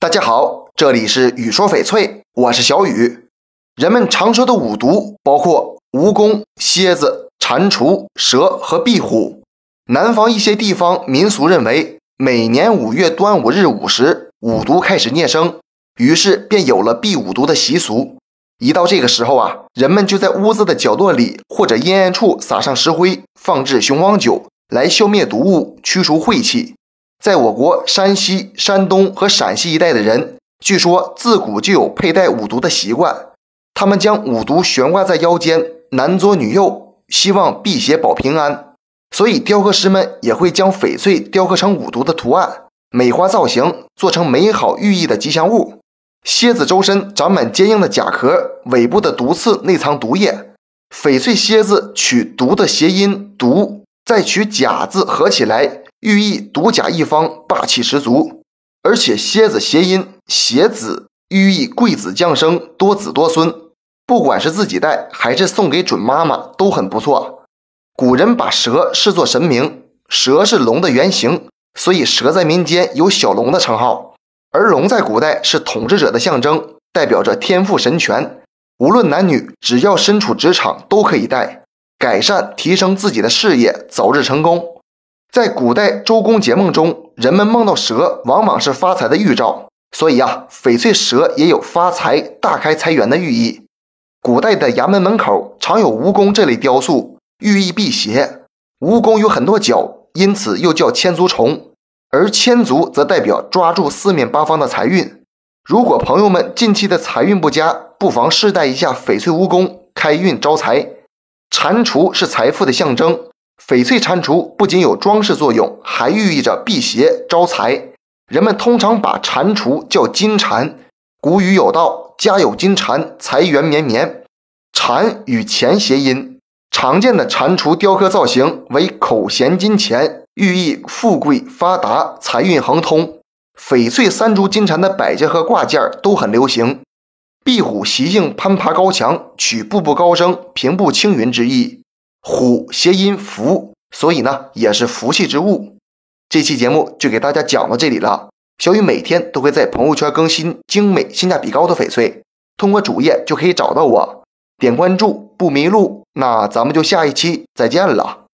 大家好，这里是雨说翡翠，我是小雨。人们常说的五毒包括蜈蚣、蝎子、蟾蜍、蛇和壁虎。南方一些地方民俗认为，每年五月端午日午时，五毒开始孽生，于是便有了避五毒的习俗。一到这个时候啊，人们就在屋子的角落里或者阴暗处撒上石灰，放置雄黄酒，来消灭毒物，驱除晦气。在我国山西、山东和陕西一带的人，据说自古就有佩戴五毒的习惯。他们将五毒悬挂在腰间，男左女右，希望辟邪保平安。所以，雕刻师们也会将翡翠雕刻成五毒的图案，美化造型，做成美好寓意的吉祥物。蝎子周身长满坚硬的甲壳，尾部的毒刺内藏毒液。翡翠蝎子取“毒”的谐音“毒”，再取“甲”字合起来。寓意独甲一方，霸气十足。而且蝎子谐音“携子”，寓意贵子降生，多子多孙。不管是自己带，还是送给准妈妈，都很不错。古人把蛇视作神明，蛇是龙的原型，所以蛇在民间有小龙的称号。而龙在古代是统治者的象征，代表着天赋神权。无论男女，只要身处职场，都可以带，改善提升自己的事业，早日成功。在古代周公解梦中，人们梦到蛇往往是发财的预兆，所以啊，翡翠蛇也有发财、大开财源的寓意。古代的衙门门口常有蜈蚣这类雕塑，寓意辟邪。蜈蚣有很多角，因此又叫千足虫，而千足则代表抓住四面八方的财运。如果朋友们近期的财运不佳，不妨试戴一下翡翠蜈蚣，开运招财。蟾蜍是财富的象征。翡翠蟾蜍不仅有装饰作用，还寓意着辟邪招财。人们通常把蟾蜍叫金蟾。古语有道：“家有金蟾，财源绵绵。”蟾与钱谐音，常见的蟾蜍雕刻造型为口衔金钱，寓意富贵发达、财运亨通。翡翠三足金蟾的摆件和挂件都很流行。壁虎习性攀爬高墙，取步步高升、平步青云之意。虎谐音福，所以呢也是福气之物。这期节目就给大家讲到这里了。小雨每天都会在朋友圈更新精美、性价比高的翡翠，通过主页就可以找到我，点关注不迷路。那咱们就下一期再见了。